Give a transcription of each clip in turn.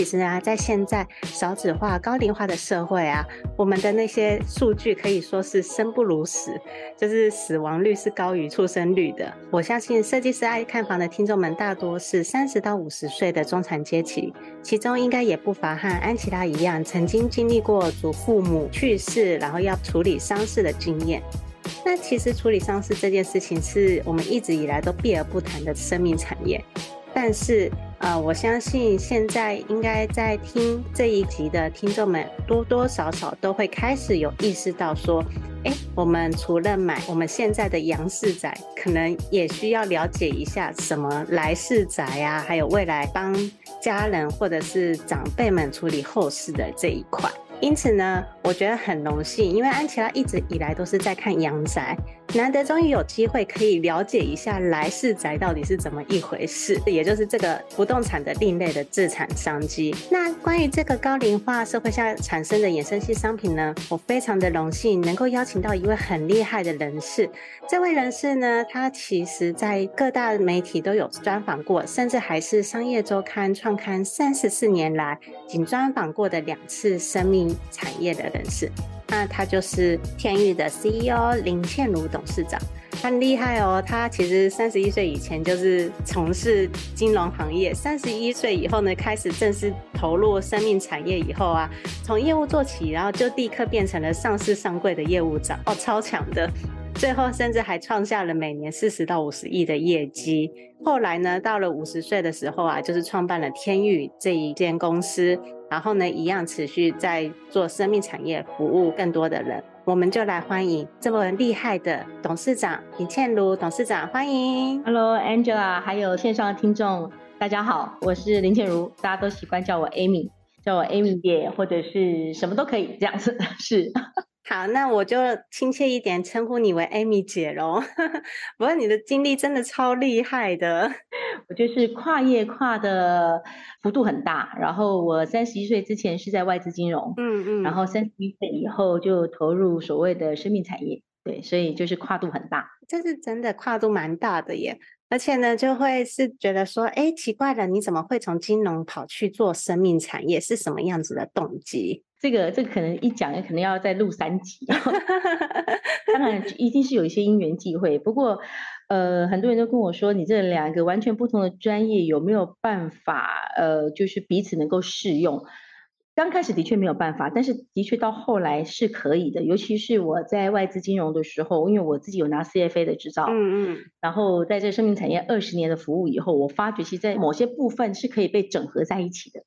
其实啊，在现在少子化、高龄化的社会啊，我们的那些数据可以说是生不如死，就是死亡率是高于出生率的。我相信设计师爱看房的听众们大多是三十到五十岁的中产阶级，其中应该也不乏和安琪拉一样，曾经经历过祖父母去世，然后要处理丧事的经验。那其实处理丧事这件事情，是我们一直以来都避而不谈的生命产业，但是。呃，我相信现在应该在听这一集的听众们，多多少少都会开始有意识到说，哎，我们除了买我们现在的杨氏宅，可能也需要了解一下什么来世宅啊，还有未来帮家人或者是长辈们处理后事的这一块。因此呢，我觉得很荣幸，因为安琪拉一直以来都是在看阳宅，难得终于有机会可以了解一下来世宅到底是怎么一回事，也就是这个不动产的另类的自产商机。那关于这个高龄化社会下产生的衍生性商品呢，我非常的荣幸能够邀请到一位很厉害的人士。这位人士呢，他其实在各大媒体都有专访过，甚至还是商业周刊创刊三十四年来仅专访过的两次生命产业的人士，那他就是天域的 CEO 林倩如董事长，很厉害哦。他其实三十一岁以前就是从事金融行业，三十一岁以后呢，开始正式投入生命产业以后啊，从业务做起，然后就立刻变成了上市上柜的业务长哦，超强的。最后甚至还创下了每年四十到五十亿的业绩。后来呢，到了五十岁的时候啊，就是创办了天钰这一间公司。然后呢，一样持续在做生命产业，服务更多的人。我们就来欢迎这么厉害的董事长林倩如董事长，欢迎。Hello Angela，还有线上的听众，大家好，我是林倩如，大家都习惯叫我 Amy，叫我 Amy 姐，或者是什么都可以这样子，是。好，那我就亲切一点称呼你为 Amy 姐喽。不过你的经历真的超厉害的，我就是跨业跨的幅度很大。然后我三十一岁之前是在外资金融，嗯嗯，然后三十一岁以后就投入所谓的生命产业，对，所以就是跨度很大。这是真的跨度蛮大的耶，而且呢，就会是觉得说，哎，奇怪了，你怎么会从金融跑去做生命产业？是什么样子的动机？这个这个可能一讲也可能要再录三集，当然一定是有一些因缘际会。不过，呃，很多人都跟我说，你这两个完全不同的专业有没有办法，呃，就是彼此能够适用？刚开始的确没有办法，但是的确到后来是可以的。尤其是我在外资金融的时候，因为我自己有拿 CFA 的执照，嗯嗯，然后在这生命产业二十年的服务以后，我发觉其实在某些部分是可以被整合在一起的。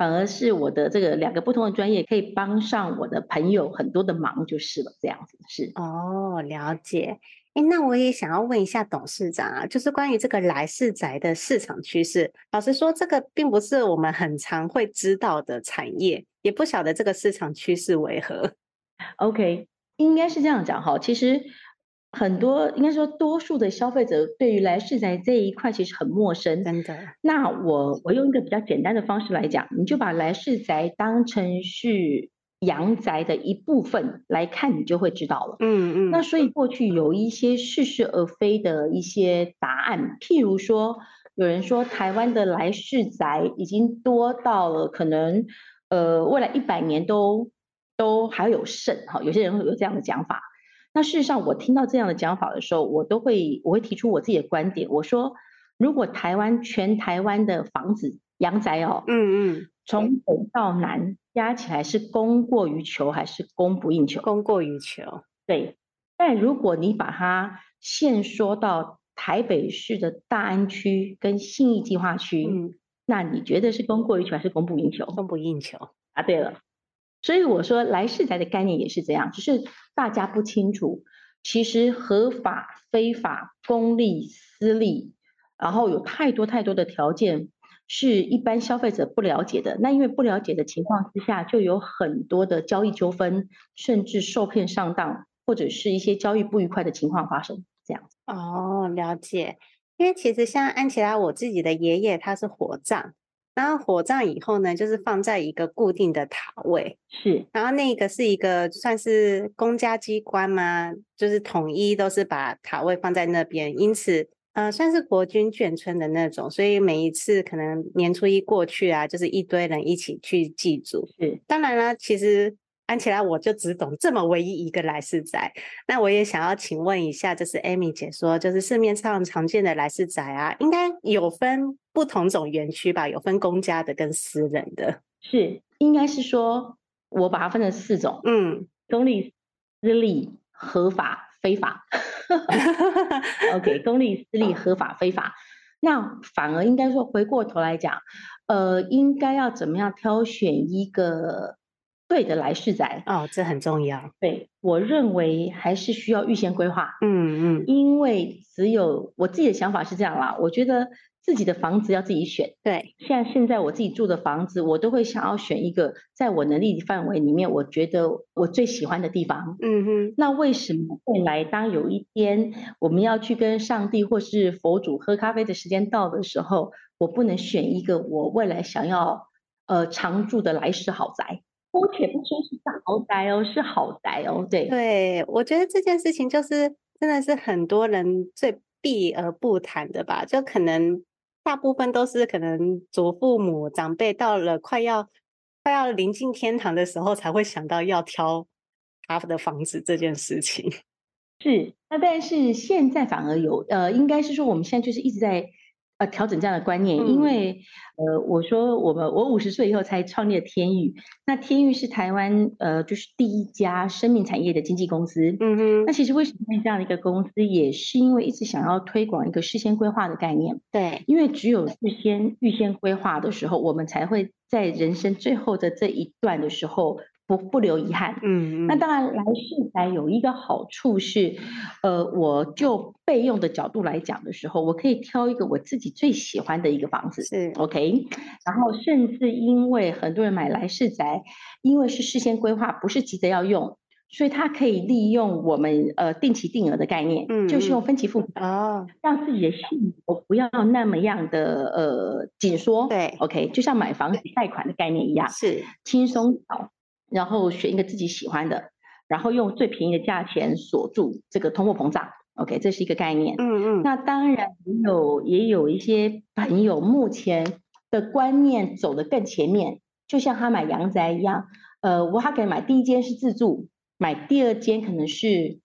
反而是我的这个两个不同的专业可以帮上我的朋友很多的忙，就是了，这样子是。哦，了解。诶，那我也想要问一下董事长啊，就是关于这个来世宅的市场趋势。老实说，这个并不是我们很常会知道的产业，也不晓得这个市场趋势为何。OK，应该是这样讲哈，其实。很多应该说，多数的消费者对于来世宅这一块其实很陌生。真的。那我我用一个比较简单的方式来讲，你就把来世宅当成是阳宅的一部分来看，你就会知道了。嗯嗯。那所以过去有一些似是而非的一些答案，譬如说，有人说台湾的来世宅已经多到了可能呃未来一百年都都还有剩哈，有些人会有这样的讲法。那事实上，我听到这样的讲法的时候，我都会我会提出我自己的观点。我说，如果台湾全台湾的房子阳宅哦，嗯嗯，从北到南加起来是供过于求还是供不应求？供过于求。对，但如果你把它限缩到台北市的大安区跟信义计划区，嗯，那你觉得是供过于求还是供不应求？供不应求啊，对了，所以我说来世宅的概念也是这样，就是大家不清楚，其实合法、非法、公立、私立，然后有太多太多的条件是一般消费者不了解的。那因为不了解的情况之下，就有很多的交易纠纷，甚至受骗上当。或者是一些交易不愉快的情况发生，这样子。哦，了解。因为其实像安琪拉，我自己的爷爷他是火葬，然后火葬以后呢，就是放在一个固定的塔位，是。然后那个是一个算是公家机关嘛？就是统一都是把塔位放在那边，因此呃算是国军眷村的那种，所以每一次可能年初一过去啊，就是一堆人一起去祭祖。是。当然啦，其实。看起来我就只懂这么唯一一个来世宅，那我也想要请问一下，就是 Amy 姐说，就是市面上常见的来世宅啊，应该有分不同种园区吧？有分公家的跟私人的，是应该是说，我把它分成四种，嗯，公立、私立、合法、非法。OK，公立、私立、合法、非法，那反而应该说，回过头来讲，呃，应该要怎么样挑选一个？对的，来世宅哦，这很重要。对，我认为还是需要预先规划。嗯嗯，因为只有我自己的想法是这样啦。我觉得自己的房子要自己选。对，像现在我自己住的房子，我都会想要选一个在我能力范围里面，我觉得我最喜欢的地方。嗯哼。那为什么未来当有一天我们要去跟上帝或是佛祖喝咖啡的时间到的时候，我不能选一个我未来想要呃常住的来世豪宅？姑且不说是豪宅哦，是豪宅哦。对对，我觉得这件事情就是真的是很多人最避而不谈的吧。就可能大部分都是可能祖父母长辈到了快要快要临近天堂的时候，才会想到要挑他的房子这件事情。是，那但是现在反而有呃，应该是说我们现在就是一直在。呃，调整这样的观念，因为呃，我说我们我五十岁以后才创立天钰，那天钰是台湾呃，就是第一家生命产业的经纪公司。嗯哼，那其实为什么这样的一个公司，也是因为一直想要推广一个事先规划的概念。对，因为只有事先预先规划的时候，我们才会在人生最后的这一段的时候。不不留遗憾，嗯，嗯，那当然来世宅有一个好处是，呃，我就备用的角度来讲的时候，我可以挑一个我自己最喜欢的一个房子，是。OK，然后甚至因为很多人买来世宅，因为是事先规划，不是急着要用，所以他可以利用我们呃定期定额的概念，嗯，就是用分期付款哦，让自己的心不要那么样的呃紧缩，对，OK，就像买房子贷款的概念一样，是。轻松好。然后选一个自己喜欢的，然后用最便宜的价钱锁住这个通货膨胀。OK，这是一个概念。嗯嗯。那当然也有也有一些朋友目前的观念走得更前面，就像他买阳宅一样。呃，我他可以买第一间是自住，买第二间可能是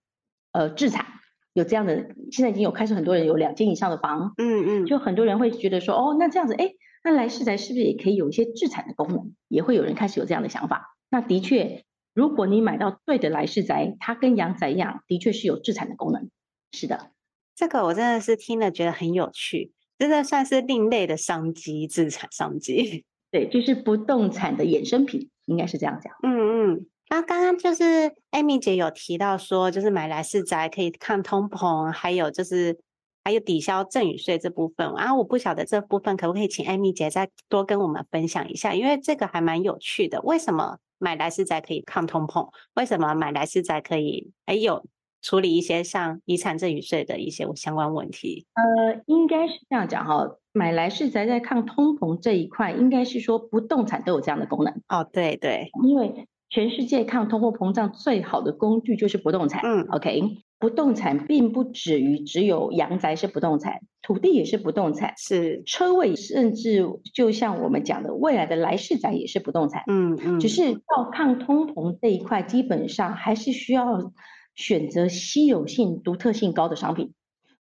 呃自产，有这样的。现在已经有开始很多人有两间以上的房。嗯嗯。就很多人会觉得说，哦，那这样子，哎，那来世宅是不是也可以有一些置产的功能？也会有人开始有这样的想法。那的确，如果你买到对的来世宅，它跟阳宅一样，的确是有置产的功能。是的，这个我真的是听了觉得很有趣，真的算是另类的商机，置产商机。对，就是不动产的衍生品，应该是这样讲。嗯嗯，那刚刚就是艾米姐有提到说，就是买来世宅可以抗通膨，还有就是还有抵消赠与税这部分。啊，我不晓得这部分可不可以请 Amy 姐再多跟我们分享一下，因为这个还蛮有趣的。为什么？买来是宅可以抗通膨，为什么买来是宅可以还有处理一些像遗产赠与税的一些相关问题？呃，应该是这样讲哈，买来是宅在抗通膨这一块，应该是说不动产都有这样的功能。哦，对对，因为全世界抗通货膨胀最好的工具就是不动产。嗯，OK。不动产并不止于只有阳宅是不动产，土地也是不动产，是车位，甚至就像我们讲的，未来的来世宅也是不动产。嗯嗯，只是到抗通膨这一块，基本上还是需要选择稀有性、独特性高的商品。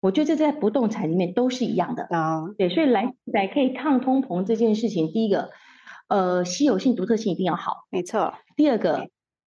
我觉得这在不动产里面都是一样的啊。对，所以来世宅可以抗通膨这件事情，第一个，呃，稀有性、独特性一定要好，没错。第二个。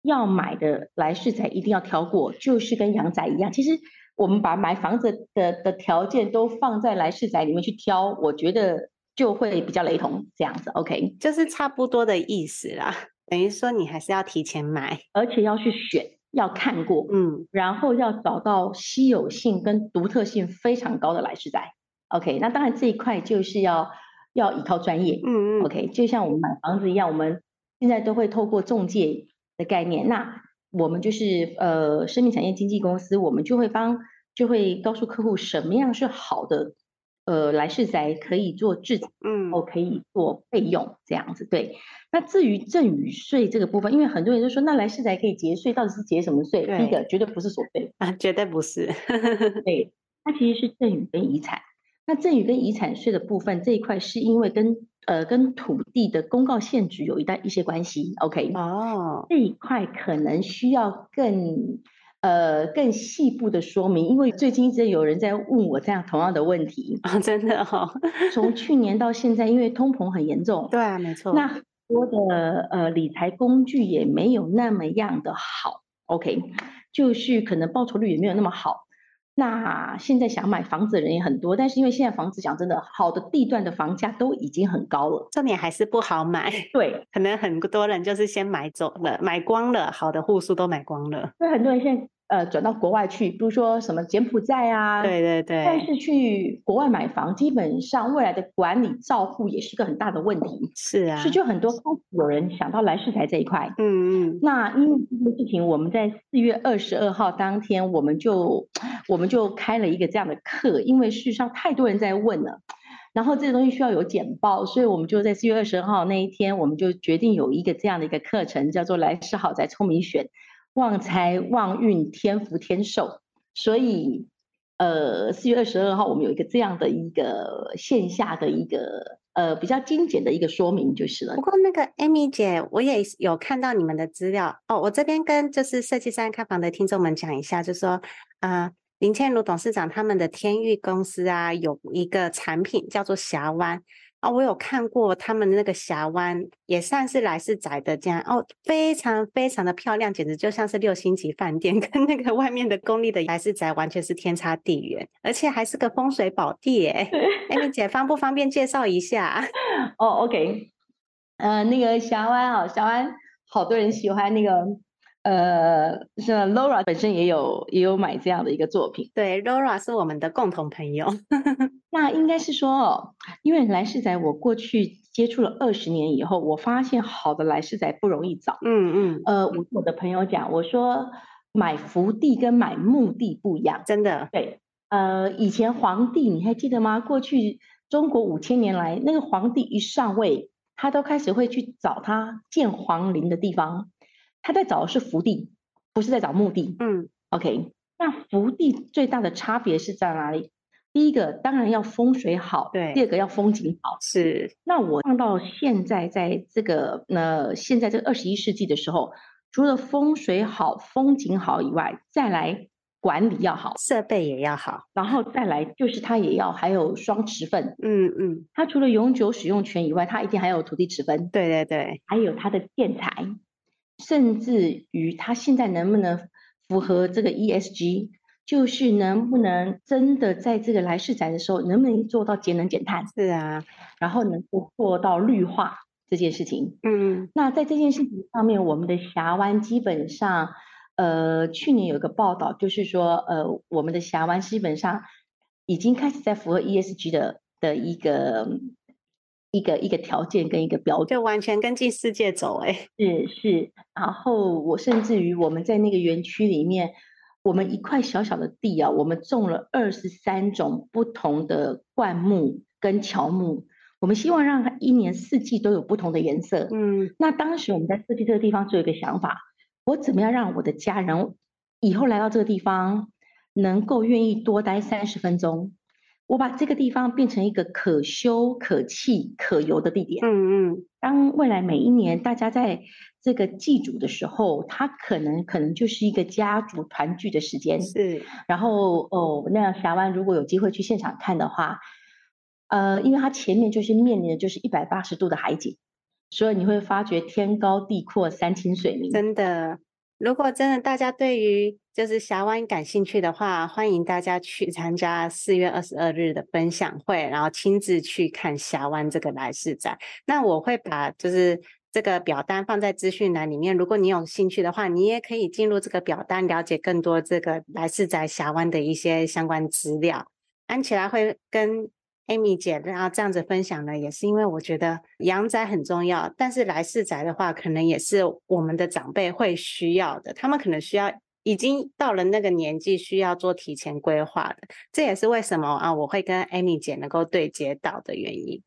要买的来世宅一定要挑过，就是跟阳宅一样。其实我们把买房子的的条件都放在来世宅里面去挑，我觉得就会比较雷同。这样子，OK，就是差不多的意思啦。等于说你还是要提前买，而且要去选，要看过，嗯，然后要找到稀有性跟独特性非常高的来世宅。OK，那当然这一块就是要要依靠专业，嗯嗯，OK，就像我们买房子一样，我们现在都会透过中介。的概念，那我们就是呃，生命产业经纪公司，我们就会帮，就会告诉客户什么样是好的，呃，来世宅可以做置产，嗯，哦可以做备用这样子。对，那至于赠与税这个部分，因为很多人都说，那来世宅可以节税，到底是节什么税？第一个绝对不是所得啊，绝对不是。对，它其实是赠与跟遗产。那赠与跟遗产税的部分这一块，是因为跟呃，跟土地的公告限制有一带一些关系，OK？哦，这一块可能需要更呃更细部的说明，因为最近一直有人在问我这样同样的问题啊，真的哈、哦。从 去年到现在，因为通膨很严重，对啊，没错。那很多的呃理财工具也没有那么样的好，OK？就是可能报酬率也没有那么好。那现在想买房子的人也很多，但是因为现在房子讲真的，好的地段的房价都已经很高了，重点还是不好买。对，可能很多人就是先买走了，买光了，好的户数都买光了。所以很多人现在。呃，转到国外去，比如说什么柬埔寨啊，对对对。但是去国外买房，基本上未来的管理照护也是个很大的问题。是啊，是就很多开始有人想到来世财这一块。嗯嗯。那因为这件事情，我们在四月二十二号当天，我们就我们就开了一个这样的课，因为事实上太多人在问了，然后这个东西需要有简报，所以我们就在四月二十二号那一天，我们就决定有一个这样的一个课程，叫做来世好宅聪明选。旺财、旺运、天福、天寿，所以，呃，四月二十二号我们有一个这样的一个线下的一个呃比较精简的一个说明就是了。不过那个 Amy 姐，我也有看到你们的资料哦。我这边跟就是设计师爱看房的听众们讲一下，就说啊、林倩如董事长他们的天誉公司啊，有一个产品叫做霞湾。哦，我有看过他们那个峡湾，也算是来世宅的家哦，非常非常的漂亮，简直就像是六星级饭店，跟那个外面的公立的来世宅完全是天差地远，而且还是个风水宝地耶。艾米姐方不方便介绍一下？哦，OK，呃，那个峡湾啊，峡湾好多人喜欢那个。呃，是 Laura 本身也有也有买这样的一个作品。对，Laura 是我们的共同朋友。那应该是说，因为来世仔我过去接触了二十年以后，我发现好的来世仔不容易找。嗯嗯。呃，我我的朋友讲，我说买福地跟买墓地不一样，真的。对。呃，以前皇帝你还记得吗？过去中国五千年来，那个皇帝一上位，他都开始会去找他建皇陵的地方。他在找的是福地，不是在找墓地。嗯，OK。那福地最大的差别是在哪里？第一个当然要风水好，对。第二个要风景好。是。那我放到现在，在这个呃，现在这个二十一世纪的时候，除了风水好、风景好以外，再来管理要好，设备也要好，然后再来就是它也要还有双持份。嗯嗯。它除了永久使用权以外，它一定还有土地持分。对对对。还有它的建材。甚至于它现在能不能符合这个 ESG，就是能不能真的在这个来世宅的时候，能不能做到节能减碳？是啊，然后能够做到绿化这件事情。嗯，那在这件事情上面，我们的峡湾基本上，呃，去年有个报道，就是说，呃，我们的峡湾基本上已经开始在符合 ESG 的的一个。一个一个条件跟一个标准，就完全跟进世界走哎、欸，是是。然后我甚至于我们在那个园区里面，我们一块小小的地啊，我们种了二十三种不同的灌木跟乔木，我们希望让它一年四季都有不同的颜色。嗯，那当时我们在设计这个地方，就有一个想法：我怎么样让我的家人以后来到这个地方，能够愿意多待三十分钟？我把这个地方变成一个可修、可憩、可游的地点。嗯嗯，当未来每一年大家在这个祭祖的时候，它可能可能就是一个家族团聚的时间。是。然后哦，那峡湾如果有机会去现场看的话，呃，因为它前面就是面临的就是一百八十度的海景，所以你会发觉天高地阔、山清水明。真的。如果真的大家对于就是峡湾感兴趣的话，欢迎大家去参加四月二十二日的分享会，然后亲自去看峡湾这个来世宅。那我会把就是这个表单放在资讯栏里面，如果你有兴趣的话，你也可以进入这个表单了解更多这个来世宅峡湾的一些相关资料。安琪拉会跟 Amy 姐然后这样子分享呢，也是因为我觉得阳宅很重要，但是来世宅的话，可能也是我们的长辈会需要的，他们可能需要。已经到了那个年纪，需要做提前规划的，这也是为什么啊，我会跟 Amy 姐能够对接到的原因。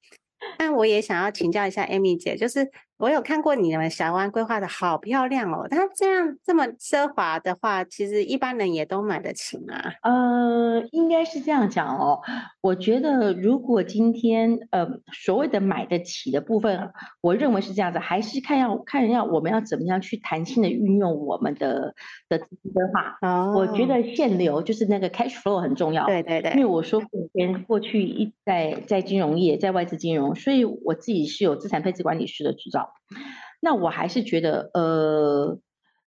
但我也想要请教一下 Amy 姐，就是。我有看过你们峡湾规划的好漂亮哦，它这样这么奢华的话，其实一般人也都买得起吗？呃，应该是这样讲哦。我觉得如果今天呃所谓的买得起的部分，我认为是这样子，还是看要看人要我们要怎么样去弹性的运用我们的的资金规划。哦，我觉得现流就是那个 cash flow 很重要。对对对，因为我说过，跟过去一在在金融业，在外资金融，所以我自己是有资产配置管理师的执照。那我还是觉得，呃，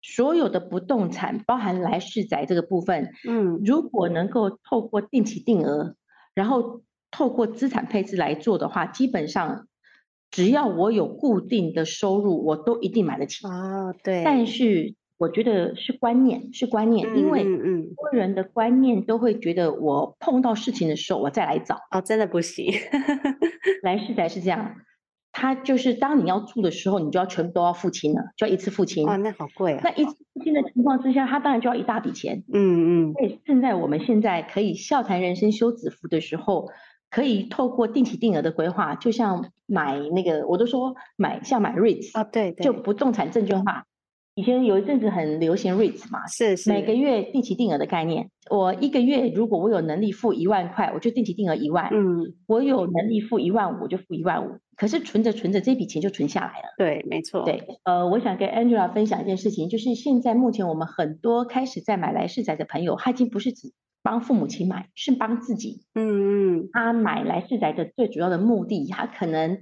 所有的不动产，包含来世宅这个部分，嗯，如果能够透过定期定额，然后透过资产配置来做的话，基本上只要我有固定的收入，我都一定买得起。哦，对。但是我觉得是观念，是观念，嗯、因为嗯，个人的观念都会觉得，我碰到事情的时候，我再来找。哦，真的不行。来世宅是这样。他就是当你要住的时候，你就要全部都要付清了，就要一次付清。哇，那好贵啊！那一次付清的情况之下，他当然就要一大笔钱。嗯嗯。所以现在我们现在可以笑谈人生休止符的时候，可以透过定期定额的规划，就像买那个，我都说买像买 REITs 啊，对对，就不动产证券化。以前有一阵子很流行 REITs 嘛，是是，每个月定期定额的概念。我一个月如果我有能力付一万块，我就定期定额一万。嗯，我有能力付一万五，我就付一万五。可是存着存着，这笔钱就存下来了。对，没错。对，呃，我想跟 Angela 分享一件事情，就是现在目前我们很多开始在买来世宅的朋友，他已经不是只帮父母亲买，是帮自己。嗯嗯，他买来世宅的最主要的目的，他可能。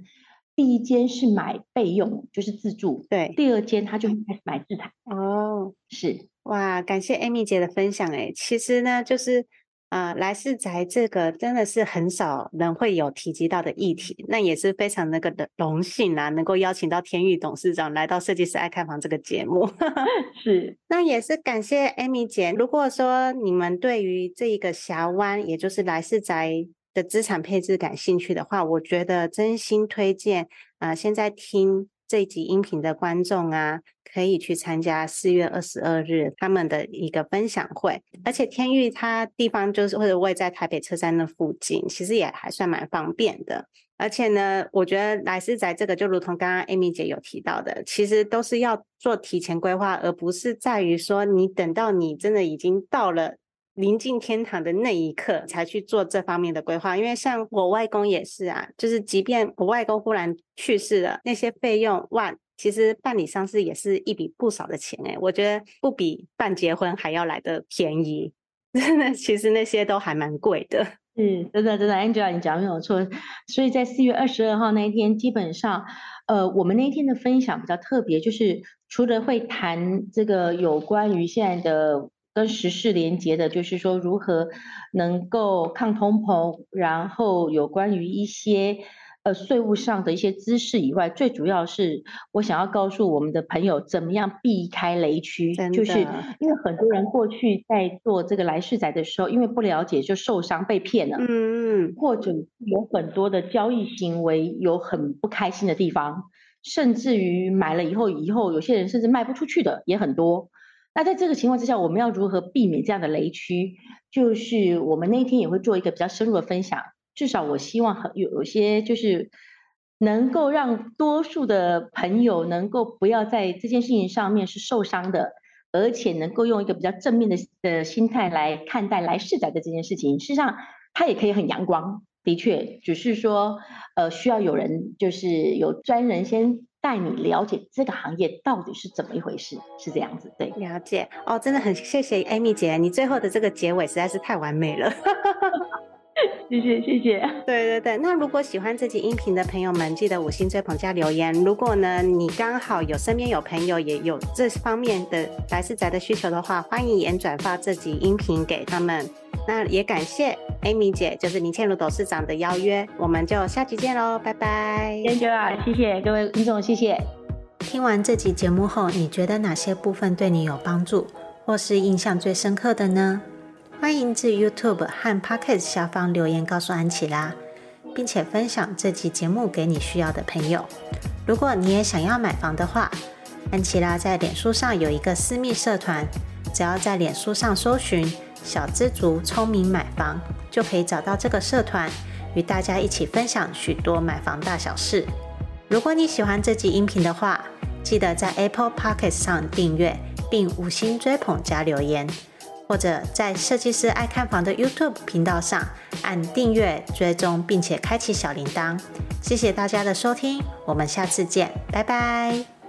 第一间是买备用，就是自住。对，第二间他就开始买自产。哦，是哇，感谢 Amy 姐的分享。哎，其实呢，就是啊、呃，来世宅这个真的是很少人会有提及到的议题，那也是非常那个的荣幸啊，能够邀请到天宇董事长来到设计师爱看房这个节目。是，那也是感谢 Amy 姐。如果说你们对于这一个峡湾，也就是来世宅。的资产配置感兴趣的话，我觉得真心推荐啊、现在听这集音频的观众啊，可以去参加四月二十二日他们的一个分享会。而且天域它地方就是或者位在台北车站的附近，其实也还算蛮方便的。而且呢，我觉得来世宅这个就如同刚刚 Amy 姐有提到的，其实都是要做提前规划，而不是在于说你等到你真的已经到了。临近天堂的那一刻才去做这方面的规划，因为像我外公也是啊，就是即便我外公忽然去世了，那些费用哇，其实办理丧事也是一笔不少的钱诶，我觉得不比办结婚还要来得便宜，真的，其实那些都还蛮贵的。嗯，真的真的，Angela 你讲没有错，所以在四月二十二号那一天，基本上，呃，我们那一天的分享比较特别，就是除了会谈这个有关于现在的。跟时事连接的，就是说如何能够抗通膨，然后有关于一些呃税务上的一些知识以外，最主要是我想要告诉我们的朋友，怎么样避开雷区，就是因为很多人过去在做这个来世宅的时候，因为不了解就受伤被骗了，嗯嗯，或者有很多的交易行为有很不开心的地方，甚至于买了以后，以后有些人甚至卖不出去的也很多。那在这个情况之下，我们要如何避免这样的雷区？就是我们那一天也会做一个比较深入的分享。至少我希望有有些就是能够让多数的朋友能够不要在这件事情上面是受伤的，而且能够用一个比较正面的的心态来看待来世宅的这件事情。事实上，它也可以很阳光，的确，只是说呃需要有人就是有专人先。带你了解这个行业到底是怎么一回事，是这样子，对，了解哦，真的很谢谢 Amy 姐，你最后的这个结尾实在是太完美了。谢谢谢谢。对对对，那如果喜欢这集音频的朋友们，记得五星追捧加留言。如果呢，你刚好有身边有朋友也有这方面的来世宅的需求的话，欢迎也转发这集音频给他们。那也感谢 Amy 姐，就是林倩如董事长的邀约，我们就下集见喽，拜拜。谢谢啊，谢谢各位听众，谢谢。听完这集节目后，你觉得哪些部分对你有帮助，或是印象最深刻的呢？欢迎至 YouTube 和 Podcast 下方留言告诉安琪拉，并且分享这集节目给你需要的朋友。如果你也想要买房的话，安琪拉在脸书上有一个私密社团，只要在脸书上搜寻“小资族聪明买房”，就可以找到这个社团，与大家一起分享许多买房大小事。如果你喜欢这集音频的话，记得在 Apple Podcast 上订阅，并五星追捧加留言。或者在设计师爱看房的 YouTube 频道上按订阅、追踪，并且开启小铃铛。谢谢大家的收听，我们下次见，拜拜。